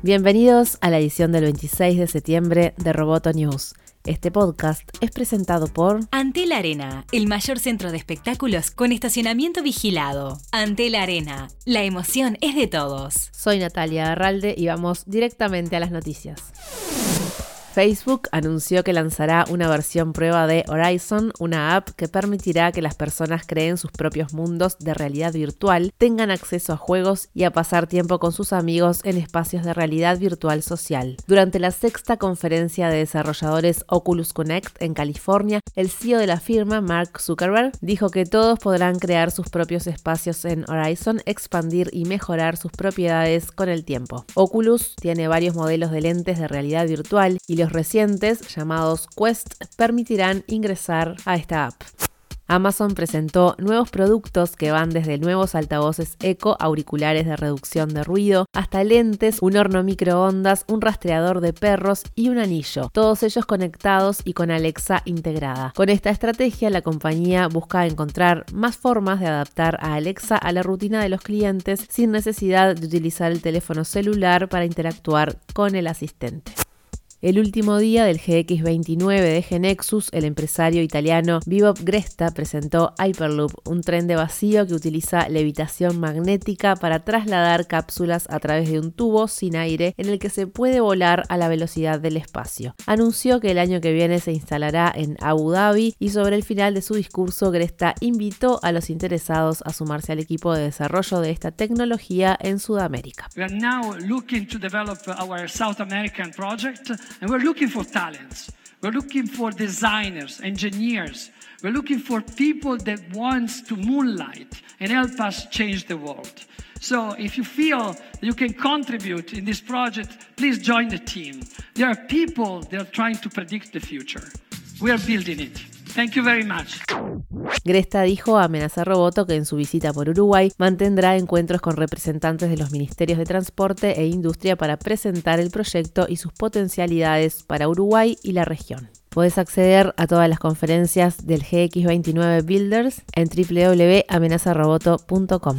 Bienvenidos a la edición del 26 de septiembre de Roboto News. Este podcast es presentado por Antel Arena, el mayor centro de espectáculos con estacionamiento vigilado. Antel Arena, la emoción es de todos. Soy Natalia Arralde y vamos directamente a las noticias. Facebook anunció que lanzará una versión prueba de Horizon, una app que permitirá que las personas creen sus propios mundos de realidad virtual, tengan acceso a juegos y a pasar tiempo con sus amigos en espacios de realidad virtual social. Durante la sexta conferencia de desarrolladores Oculus Connect en California, el CEO de la firma, Mark Zuckerberg, dijo que todos podrán crear sus propios espacios en Horizon, expandir y mejorar sus propiedades con el tiempo. Oculus tiene varios modelos de lentes de realidad virtual y los recientes, llamados Quest, permitirán ingresar a esta app. Amazon presentó nuevos productos que van desde nuevos altavoces eco, auriculares de reducción de ruido, hasta lentes, un horno microondas, un rastreador de perros y un anillo, todos ellos conectados y con Alexa integrada. Con esta estrategia, la compañía busca encontrar más formas de adaptar a Alexa a la rutina de los clientes sin necesidad de utilizar el teléfono celular para interactuar con el asistente. El último día del GX29 de Genexus, el empresario italiano Vivo Gresta presentó Hyperloop, un tren de vacío que utiliza levitación magnética para trasladar cápsulas a través de un tubo sin aire en el que se puede volar a la velocidad del espacio. Anunció que el año que viene se instalará en Abu Dhabi y sobre el final de su discurso Gresta invitó a los interesados a sumarse al equipo de desarrollo de esta tecnología en Sudamérica. And we're looking for talents. We're looking for designers, engineers. We're looking for people that wants to moonlight and help us change the world. So if you feel you can contribute in this project, please join the team. There are people that are trying to predict the future. We are building it. Thank you very much. Gresta dijo a Amenaza Roboto que en su visita por Uruguay mantendrá encuentros con representantes de los ministerios de Transporte e Industria para presentar el proyecto y sus potencialidades para Uruguay y la región. Puedes acceder a todas las conferencias del GX29 Builders en www.amenazaroboto.com.